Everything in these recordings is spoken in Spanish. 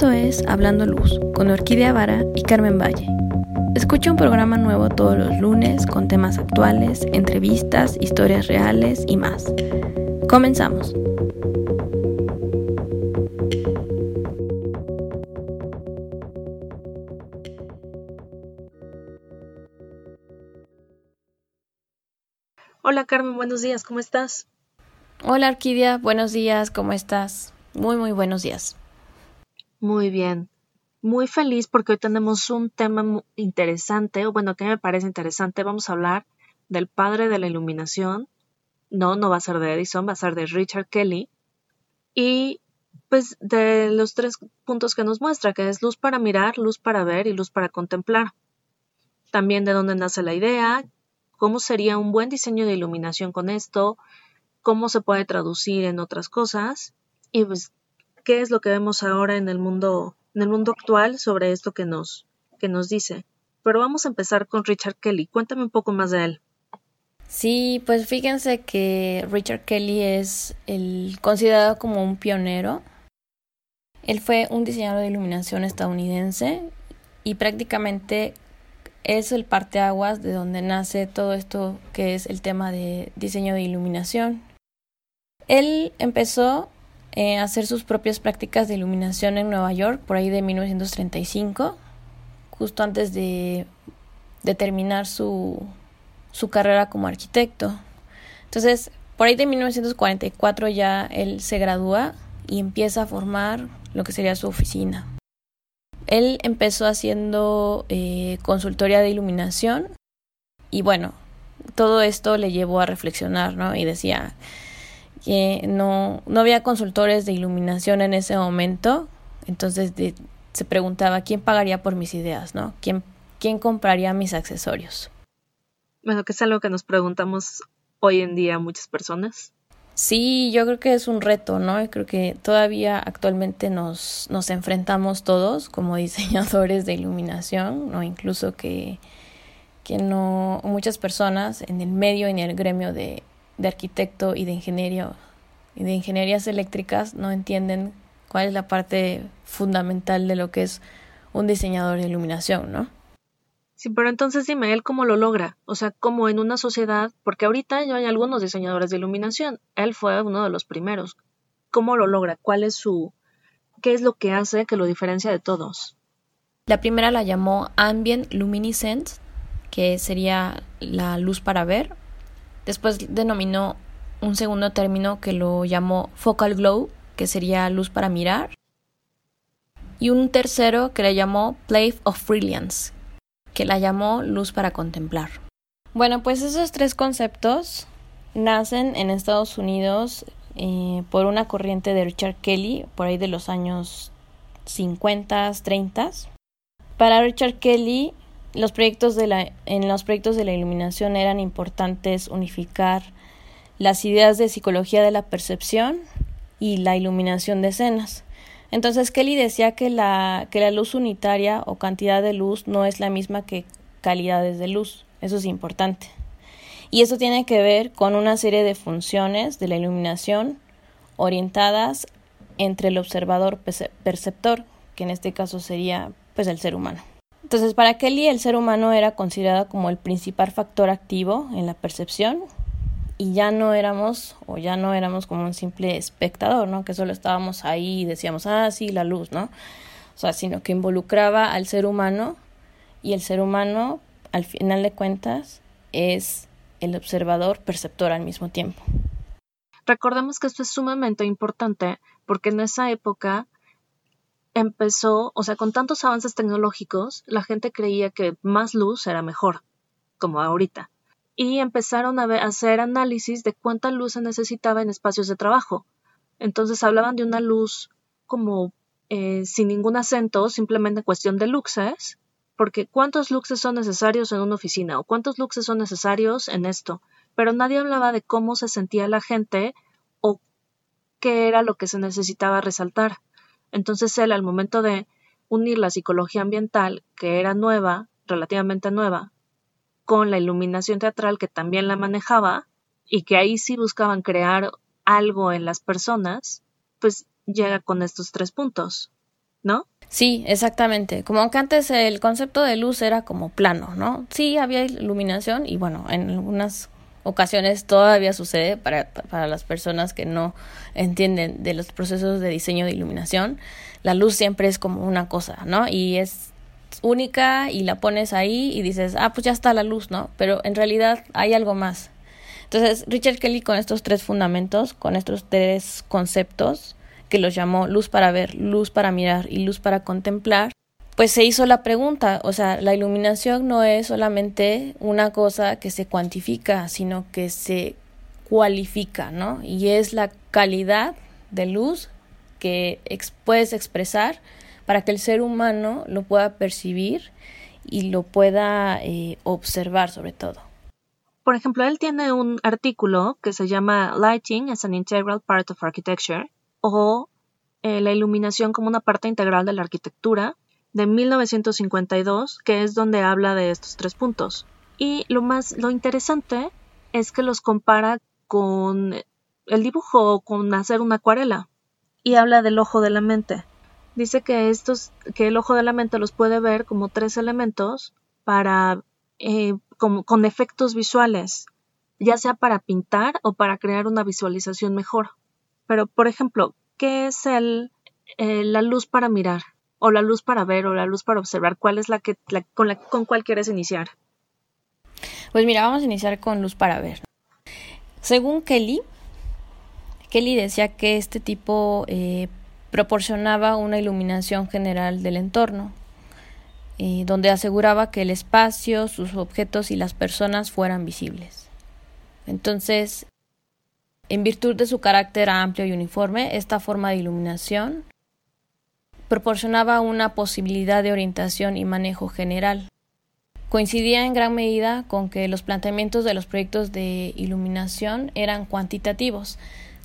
Esto es Hablando Luz con Orquídea Vara y Carmen Valle. Escucha un programa nuevo todos los lunes con temas actuales, entrevistas, historias reales y más. Comenzamos. Hola Carmen, buenos días, ¿cómo estás? Hola Orquídea, buenos días, ¿cómo estás? Muy, muy buenos días. Muy bien. Muy feliz porque hoy tenemos un tema interesante, o bueno, que me parece interesante. Vamos a hablar del padre de la iluminación. No, no va a ser de Edison, va a ser de Richard Kelly. Y pues de los tres puntos que nos muestra, que es luz para mirar, luz para ver y luz para contemplar. También de dónde nace la idea, cómo sería un buen diseño de iluminación con esto, cómo se puede traducir en otras cosas y pues qué es lo que vemos ahora en el mundo en el mundo actual sobre esto que nos que nos dice. Pero vamos a empezar con Richard Kelly. Cuéntame un poco más de él. Sí, pues fíjense que Richard Kelly es el considerado como un pionero. Él fue un diseñador de iluminación estadounidense y prácticamente es el parteaguas de donde nace todo esto que es el tema de diseño de iluminación. Él empezó eh, hacer sus propias prácticas de iluminación en Nueva York por ahí de 1935, justo antes de, de terminar su, su carrera como arquitecto. Entonces, por ahí de 1944 ya él se gradúa y empieza a formar lo que sería su oficina. Él empezó haciendo eh, consultoría de iluminación y bueno, todo esto le llevó a reflexionar, ¿no? Y decía que no, no había consultores de iluminación en ese momento, entonces se preguntaba quién pagaría por mis ideas, ¿no? ¿Quién, quién compraría mis accesorios? Bueno, que es algo que nos preguntamos hoy en día muchas personas. Sí, yo creo que es un reto, ¿no? Creo que todavía actualmente nos, nos enfrentamos todos como diseñadores de iluminación, ¿no? Incluso que, que no muchas personas en el medio y en el gremio de, de arquitecto y de ingeniero y de ingenierías eléctricas no entienden cuál es la parte fundamental de lo que es un diseñador de iluminación, ¿no? Sí, pero entonces dime, ¿él cómo lo logra? O sea, como en una sociedad, porque ahorita ya hay algunos diseñadores de iluminación, él fue uno de los primeros. ¿Cómo lo logra? ¿Cuál es su... qué es lo que hace que lo diferencia de todos? La primera la llamó Ambient Luminescent, que sería la luz para ver. Después denominó un segundo término que lo llamó Focal Glow, que sería luz para mirar. Y un tercero que le llamó Play of Brilliance, que la llamó luz para contemplar. Bueno, pues esos tres conceptos nacen en Estados Unidos eh, por una corriente de Richard Kelly, por ahí de los años 50, 30. Para Richard Kelly, los proyectos de la, en los proyectos de la iluminación eran importantes unificar las ideas de psicología de la percepción y la iluminación de escenas. Entonces Kelly decía que la, que la luz unitaria o cantidad de luz no es la misma que calidades de luz. Eso es importante. Y eso tiene que ver con una serie de funciones de la iluminación orientadas entre el observador perceptor, que en este caso sería pues el ser humano. Entonces, para Kelly el ser humano era considerado como el principal factor activo en la percepción y ya no éramos o ya no éramos como un simple espectador, ¿no? Que solo estábamos ahí y decíamos, ah, sí, la luz, ¿no? O sea, sino que involucraba al ser humano y el ser humano, al final de cuentas, es el observador perceptor al mismo tiempo. Recordemos que esto es sumamente importante porque en esa época empezó, o sea, con tantos avances tecnológicos, la gente creía que más luz era mejor, como ahorita y empezaron a, hacer análisis de cuánta luz se necesitaba en espacios de trabajo. Entonces hablaban de una luz como eh, sin ningún acento, simplemente cuestión de luxes, porque cuántos luxes son necesarios en una oficina o cuántos luxes son necesarios en esto, pero nadie hablaba de cómo se sentía la gente o qué era lo que se necesitaba resaltar. Entonces él, al momento de unir la psicología ambiental, que era nueva, relativamente nueva, con la iluminación teatral que también la manejaba y que ahí sí buscaban crear algo en las personas, pues llega con estos tres puntos. ¿no? Sí, exactamente. Como que antes el concepto de luz era como plano, ¿no? Sí, había iluminación y bueno, en algunas ocasiones todavía sucede para, para las personas que no entienden de los procesos de diseño de iluminación. La luz siempre es como una cosa, ¿no? Y es única y la pones ahí y dices, ah, pues ya está la luz, ¿no? Pero en realidad hay algo más. Entonces, Richard Kelly con estos tres fundamentos, con estos tres conceptos, que los llamó luz para ver, luz para mirar y luz para contemplar, pues se hizo la pregunta, o sea, la iluminación no es solamente una cosa que se cuantifica, sino que se cualifica, ¿no? Y es la calidad de luz que puedes expresar para que el ser humano lo pueda percibir y lo pueda eh, observar sobre todo. Por ejemplo, él tiene un artículo que se llama Lighting as an Integral Part of Architecture o eh, La iluminación como una parte integral de la arquitectura de 1952, que es donde habla de estos tres puntos. Y lo más lo interesante es que los compara con el dibujo o con hacer una acuarela y habla del ojo de la mente dice que estos, que el ojo de la mente los puede ver como tres elementos para, eh, con efectos visuales, ya sea para pintar o para crear una visualización mejor. Pero, por ejemplo, ¿qué es el, eh, la luz para mirar? O la luz para ver o la luz para observar. ¿Cuál es la que, con, la, con cuál quieres iniciar? Pues mira, vamos a iniciar con luz para ver. Según Kelly, Kelly decía que este tipo eh, proporcionaba una iluminación general del entorno, eh, donde aseguraba que el espacio, sus objetos y las personas fueran visibles. Entonces, en virtud de su carácter amplio y uniforme, esta forma de iluminación proporcionaba una posibilidad de orientación y manejo general. Coincidía en gran medida con que los planteamientos de los proyectos de iluminación eran cuantitativos,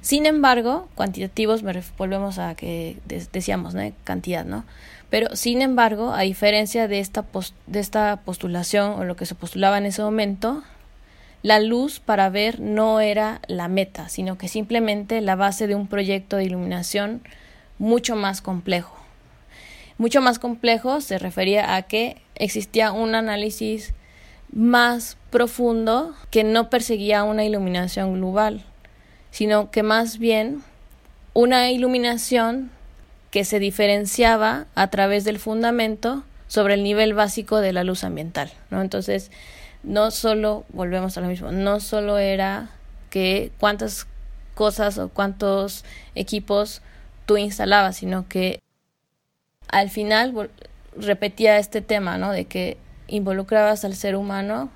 sin embargo, cuantitativos, me volvemos a que decíamos, ¿no? Cantidad, ¿no? Pero, sin embargo, a diferencia de esta, de esta postulación o lo que se postulaba en ese momento, la luz para ver no era la meta, sino que simplemente la base de un proyecto de iluminación mucho más complejo. Mucho más complejo se refería a que existía un análisis más profundo que no perseguía una iluminación global, sino que más bien una iluminación que se diferenciaba a través del fundamento sobre el nivel básico de la luz ambiental, ¿no? Entonces, no solo, volvemos a lo mismo, no solo era que cuántas cosas o cuántos equipos tú instalabas, sino que al final repetía este tema, ¿no? De que involucrabas al ser humano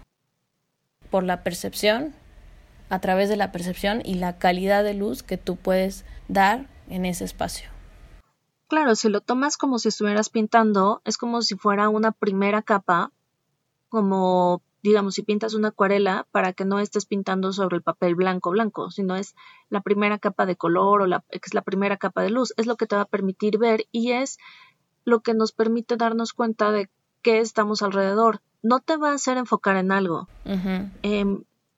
por la percepción a través de la percepción y la calidad de luz que tú puedes dar en ese espacio. Claro, si lo tomas como si estuvieras pintando, es como si fuera una primera capa, como digamos si pintas una acuarela para que no estés pintando sobre el papel blanco blanco, sino es la primera capa de color o la, es la primera capa de luz, es lo que te va a permitir ver y es lo que nos permite darnos cuenta de qué estamos alrededor. No te va a hacer enfocar en algo.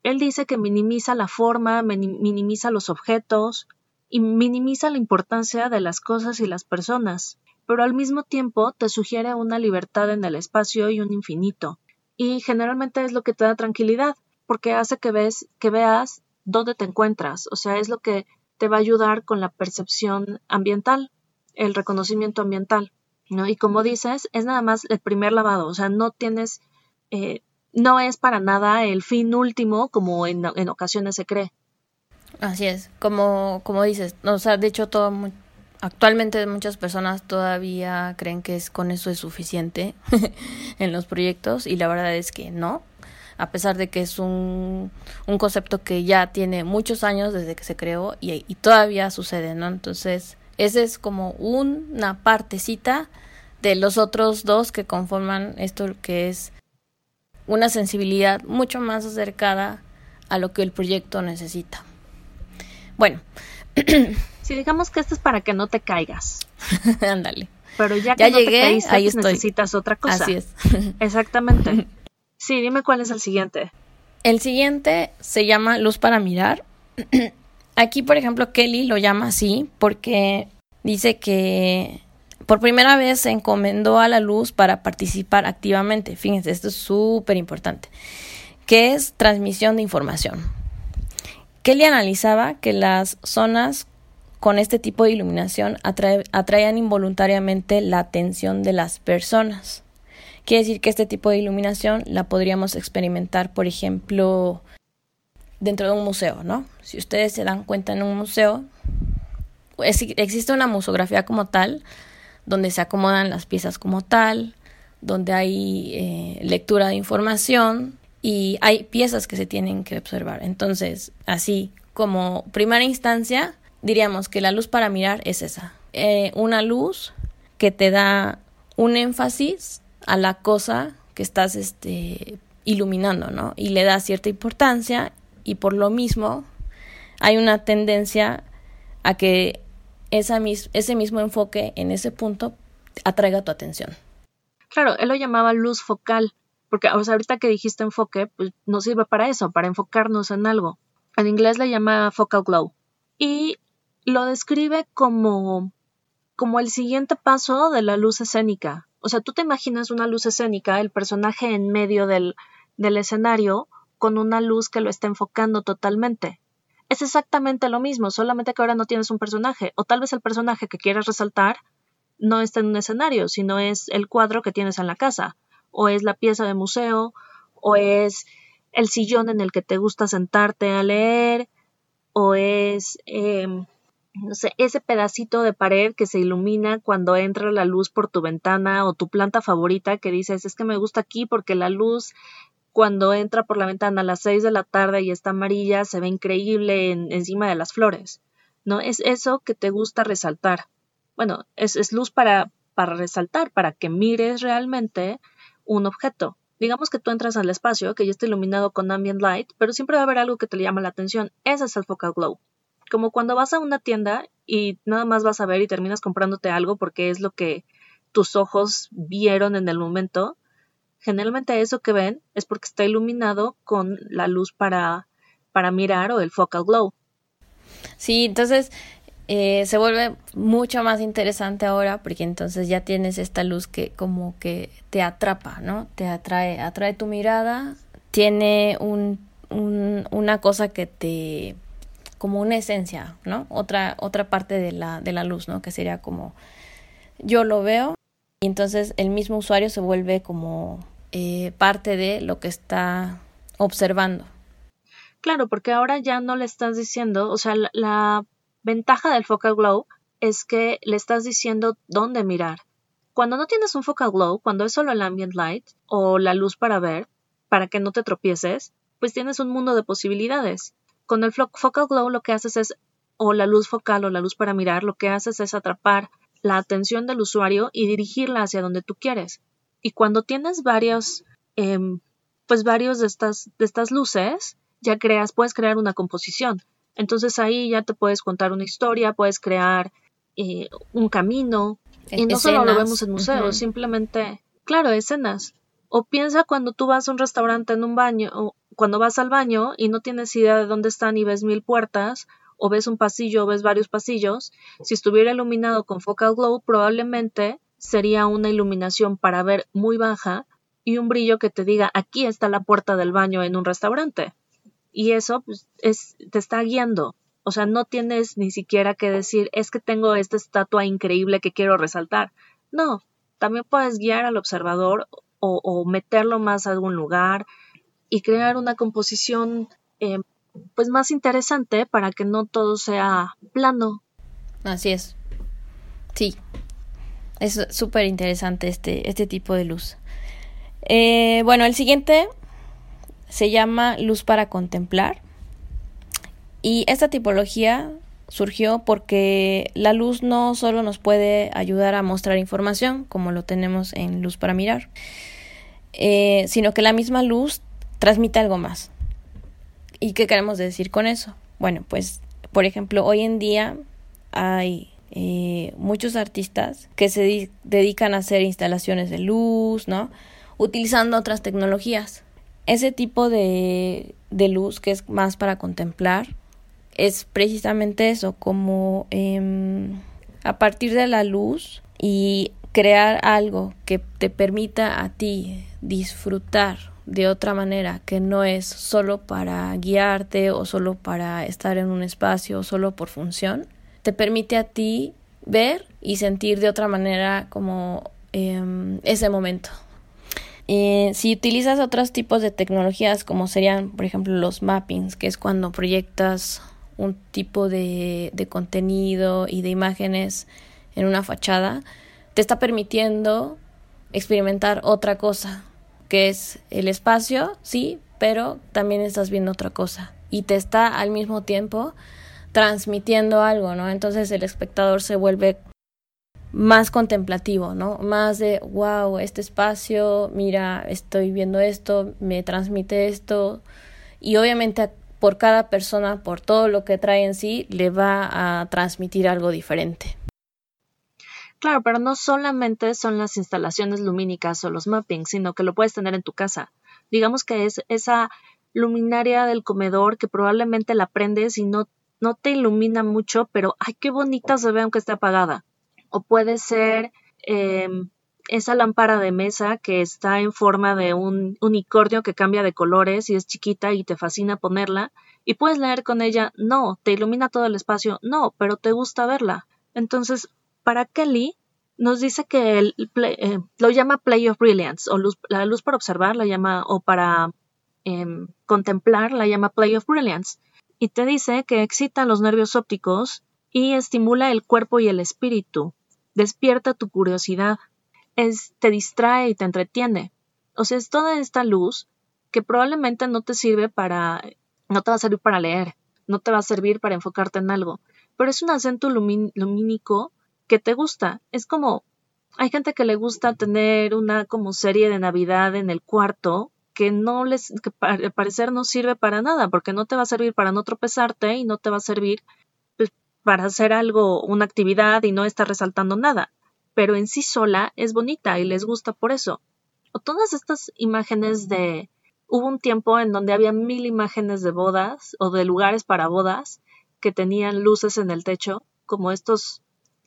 Él dice que minimiza la forma, minimiza los objetos y minimiza la importancia de las cosas y las personas, pero al mismo tiempo te sugiere una libertad en el espacio y un infinito. Y generalmente es lo que te da tranquilidad, porque hace que ves, que veas dónde te encuentras, o sea, es lo que te va a ayudar con la percepción ambiental, el reconocimiento ambiental, ¿no? Y como dices, es nada más el primer lavado, o sea, no tienes eh, no es para nada el fin último como en, en ocasiones se cree. Así es, como, como dices, o sea, de hecho todo actualmente muchas personas todavía creen que es con eso es suficiente en los proyectos y la verdad es que no, a pesar de que es un, un concepto que ya tiene muchos años desde que se creó y, y todavía sucede, ¿no? Entonces, ese es como una partecita de los otros dos que conforman esto que es una sensibilidad mucho más acercada a lo que el proyecto necesita. Bueno. si digamos que esto es para que no te caigas. Ándale. Pero ya que no te caíste, ahí pues necesitas otra cosa. Así es. Exactamente. Sí, dime cuál es el siguiente. El siguiente se llama Luz para mirar. Aquí, por ejemplo, Kelly lo llama así porque dice que por primera vez se encomendó a la luz para participar activamente. Fíjense, esto es súper importante, que es transmisión de información. Kelly analizaba que las zonas con este tipo de iluminación atraían involuntariamente la atención de las personas. Quiere decir que este tipo de iluminación la podríamos experimentar, por ejemplo, dentro de un museo, ¿no? Si ustedes se dan cuenta en un museo, existe una musografía como tal, donde se acomodan las piezas como tal, donde hay eh, lectura de información y hay piezas que se tienen que observar. Entonces, así como primera instancia, diríamos que la luz para mirar es esa. Eh, una luz que te da un énfasis a la cosa que estás este, iluminando, ¿no? Y le da cierta importancia y por lo mismo hay una tendencia a que esa ese mismo enfoque en ese punto atraiga tu atención. Claro, él lo llamaba luz focal, porque ahorita que dijiste enfoque, pues no sirve para eso, para enfocarnos en algo. En inglés le llama focal glow. Y lo describe como, como el siguiente paso de la luz escénica. O sea, tú te imaginas una luz escénica, el personaje en medio del, del escenario, con una luz que lo está enfocando totalmente. Es exactamente lo mismo, solamente que ahora no tienes un personaje, o tal vez el personaje que quieres resaltar no está en un escenario, sino es el cuadro que tienes en la casa, o es la pieza de museo, o es el sillón en el que te gusta sentarte a leer, o es em, ese pedacito de pared que se ilumina cuando entra la luz por tu ventana o tu planta favorita que dices, es que me gusta aquí porque la luz cuando entra por la ventana a las seis de la tarde y está amarilla se ve increíble encima de las flores, ¿no? Es eso que te gusta resaltar. Bueno, es, es luz para, para resaltar, para que mires realmente un objeto. Digamos que tú entras al espacio que ya está iluminado con ambient light, pero siempre va a haber algo que te llama la atención. Ese es el focal glow como cuando vas a una tienda y nada más vas a ver y terminas comprándote algo porque es lo que tus ojos vieron en el momento, generalmente eso que ven es porque está iluminado con la luz para, para mirar o el focal glow. Sí, entonces eh, se vuelve mucho más interesante ahora porque entonces ya tienes esta luz que como que te atrapa, ¿no? Te atrae, atrae tu mirada, tiene un, un, una cosa que te como una esencia, ¿no? Otra, otra parte de la, de la luz, ¿no? Que sería como yo lo veo y entonces el mismo usuario se vuelve como eh, parte de lo que está observando. Claro, porque ahora ya no le estás diciendo, o sea, la, la ventaja del focal glow es que le estás diciendo dónde mirar. Cuando no tienes un focal glow, cuando es solo el ambient light o la luz para ver, para que no te tropieces, pues tienes un mundo de posibilidades. Con el focal glow lo que haces es, o la luz focal o la luz para mirar, lo que haces es atrapar la atención del usuario y dirigirla hacia donde tú quieres. Y cuando tienes varios, em, pues varios de estas, de estas luces, ya creas, puedes crear una composición. Entonces ahí ya te puedes contar una historia, puedes crear eh, un camino. Y no solo lo vemos en museos, simplemente, claro, escenas. O piensa cuando tú vas a un restaurante en un baño, o cuando vas al baño y no tienes idea de dónde están y ves mil puertas, o ves un pasillo o ves varios pasillos, si estuviera iluminado con focal glow, probablemente sería una iluminación para ver muy baja y un brillo que te diga aquí está la puerta del baño en un restaurante. Y eso pues, es, te está guiando. O sea, no tienes ni siquiera que decir es que tengo esta estatua increíble que quiero resaltar. No, también puedes guiar al observador o, meterlo más a algún lugar, y crear una composición eh, pues más interesante para que no todo sea plano. Así es. Sí. Es súper interesante este, este tipo de luz. Eh, bueno, el siguiente se llama luz para contemplar. Y esta tipología surgió porque la luz no solo nos puede ayudar a mostrar información, como lo tenemos en luz para mirar, eh, sino que la misma luz transmite algo más. ¿Y qué queremos decir con eso? Bueno, pues, por ejemplo, hoy en día hay eh, muchos artistas que se dedican a hacer instalaciones de luz, ¿no? Utilizando otras tecnologías. Ese tipo de, de luz que es más para contemplar es precisamente eso, como em, a partir de la luz y crear algo que te permita a ti disfrutar de otra manera, que no es solo para guiarte o solo para estar en un espacio o solo por función, te permite a ti ver y sentir de otra manera como em, ese momento. si utilizas otros tipos de tecnologías como serían, por ejemplo, los mappings, que es cuando proyectas un tipo de contenido y de imágenes en una fachada, te está permitiendo experimentar otra cosa, que es el espacio, sí, pero también estás viendo otra cosa y te está al mismo tiempo transmitiendo algo, ¿no? Entonces el espectador se vuelve más contemplativo, ¿no? Más de, wow, este espacio, mira, estoy viendo esto, me transmite esto. Y obviamente por cada persona, por todo lo que trae en sí, le va a transmitir algo diferente. Claro, pero no solamente son las instalaciones lumínicas o los mappings, sino que lo puedes tener en tu casa. Digamos que es esa luminaria del comedor que probablemente la prendes y no, no te ilumina mucho, pero ay, qué bonita se ve aunque esté apagada. O puede ser em, esa lámpara de mesa que está en forma de un unicornio que cambia de colores y es chiquita y te fascina ponerla. Y puedes leer con ella, no, te ilumina todo el espacio, no, pero te gusta verla. Entonces, para Kelly, nos dice que el eh, lo llama Play of Brilliance, o luz, la luz para observar, la llama, o para em, contemplar, la llama Play of Brilliance. Y te dice que excita los nervios ópticos y estimula el cuerpo y el espíritu, despierta tu curiosidad, es, te distrae y te entretiene. O sea, es toda esta luz que probablemente no te sirve para, no te va a servir para leer, no te va a servir para enfocarte en algo, pero es un acento lumínico que te gusta. Es como, hay gente que le gusta tener una como serie de Navidad en el cuarto que no les, que al parecer no sirve para nada, porque no te va a servir para no tropezarte y no te va a servir pues, para hacer algo, una actividad y no estar resaltando nada. Pero en sí sola es bonita y les gusta por eso. O todas estas imágenes de, hubo un tiempo en donde había mil imágenes de bodas o de lugares para bodas que tenían luces en el techo, como estos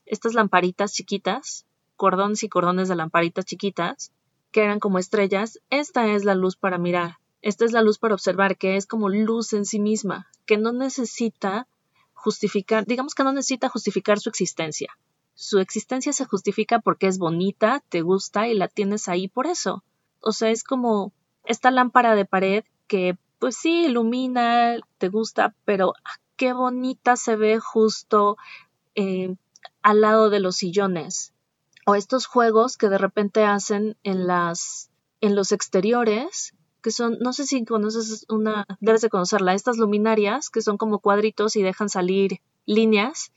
estas lamparitas chiquitas, cordones y cordones de lamparitas chiquitas, que eran como estrellas, esta es la luz para mirar, esta es la luz para observar, que es como luz en sí misma, que no necesita justificar, digamos que no necesita justificar su existencia. Su existencia se justifica porque es bonita, te gusta y la tienes ahí por eso. O sea, es como esta lámpara de pared que pues sí ilumina, te gusta, pero ah, qué bonita se ve justo eh, al lado de los sillones o estos juegos que de repente hacen en las en los exteriores que son no sé si conoces una debes de conocerla estas luminarias que son como cuadritos y dejan salir líneas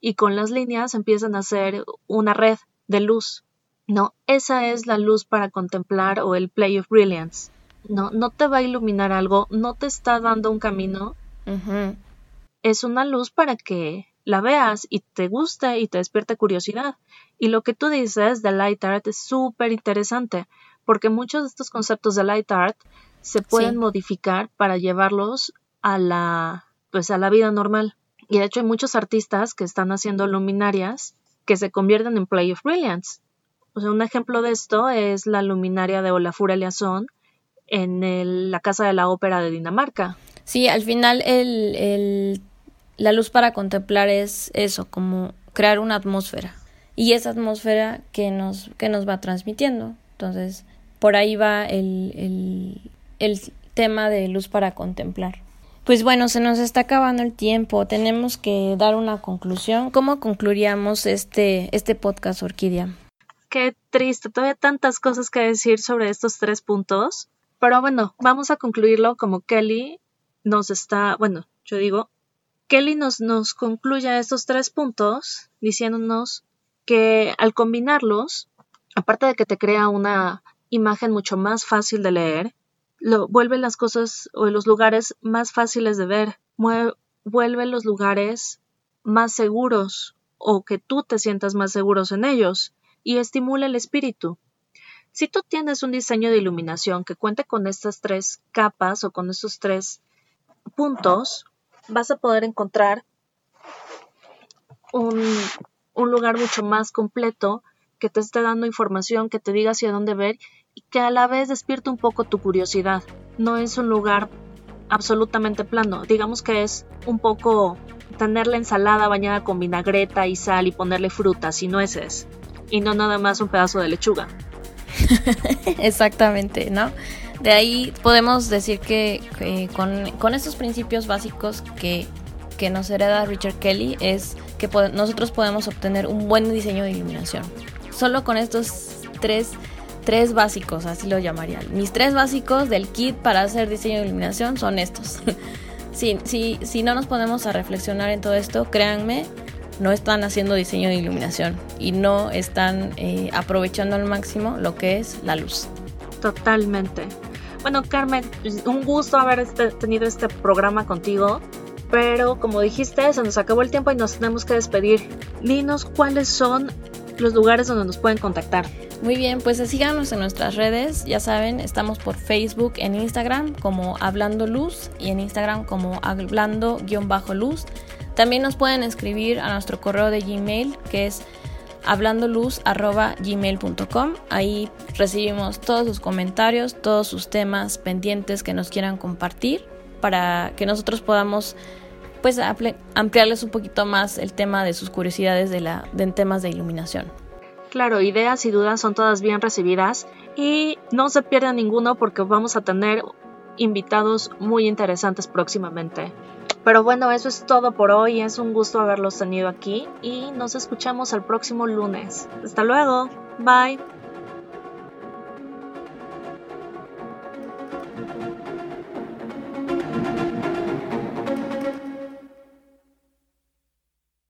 y con las líneas empiezan a hacer una red de luz no esa es la luz para contemplar o el play of brilliance no no te va a iluminar algo no te está dando un camino. Es una luz para que la veas y te guste y te despierte curiosidad. Y lo que tú dices de light art es súper interesante, porque muchos de estos conceptos de light art se pueden modificar para llevarlos a la pues a la vida normal. Y de hecho hay muchos artistas que están haciendo luminarias que se convierten en play of brilliance. O sea, un ejemplo de esto es la luminaria de Olafur Eliasson en la Casa de la Ópera de Dinamarca. Sí, al final el, el la luz para contemplar es eso, como crear una atmósfera. Y esa atmósfera que nos, que nos va transmitiendo. Entonces, por ahí va el, el, el tema de luz para contemplar. Pues bueno, se nos está acabando el tiempo. Tenemos que dar una conclusión. ¿Cómo concluiríamos este, este podcast, Orquídea? Qué triste. Todavía tantas cosas que decir sobre estos tres puntos. Pero bueno, vamos a concluirlo como Kelly nos está, bueno, yo digo, Kelly nos, nos concluye estos tres puntos diciéndonos que al combinarlos, aparte de que te crea una imagen mucho más fácil de leer, lo, vuelve las cosas o los lugares más fáciles de ver, vuelve los lugares más seguros o que tú te sientas más seguros en ellos y estimula el espíritu. Si tú tienes un diseño de iluminación que cuente con estas tres capas o con estos tres puntos, vas a poder encontrar un, lugar mucho más completo que te esté dando información, que te diga hacia dónde ver y que a la vez despierte un poco tu curiosidad. No es un lugar absolutamente plano, digamos que es un poco tener la ensalada bañada con vinagreta y sal y ponerle frutas y nueces y no nada más un pedazo de lechuga. Exactamente, ¿no? De ahí podemos decir que, con, estos principios básicos que, que, nos hereda Richard Kelly es que nosotros podemos obtener un buen diseño de iluminación. Solo con estos tres, tres básicos, así lo llamaría. Mis tres básicos del kit para hacer diseño de iluminación son estos. si, si, si no nos ponemos a reflexionar en todo esto, créanme, no están haciendo diseño de iluminación y no están eh, aprovechando al máximo lo que es la luz. Totalmente. Bueno, Carmen, un gusto haber este, tenido este programa contigo, pero como dijiste, se nos acabó el tiempo y nos tenemos que despedir. Dinos cuáles son los lugares donde nos pueden contactar. Muy bien, pues síganos en nuestras redes, ya saben, estamos por Facebook, en Instagram como Hablando Luz y en Instagram como Hablando-Luz. También nos pueden escribir a nuestro correo de Gmail que es hablandoluz.gmail.com. Ahí recibimos todos sus comentarios, todos sus temas pendientes que nos quieran compartir para que nosotros podamos pues ampliarles un poquito más el tema de sus curiosidades de, la, de temas de iluminación. Claro, ideas y dudas son todas bien recibidas y no se pierdan ninguno porque vamos a tener invitados muy interesantes próximamente. Pero bueno, eso es todo por hoy. Es un gusto haberlos tenido aquí y nos escuchamos el próximo lunes. Hasta luego. Bye.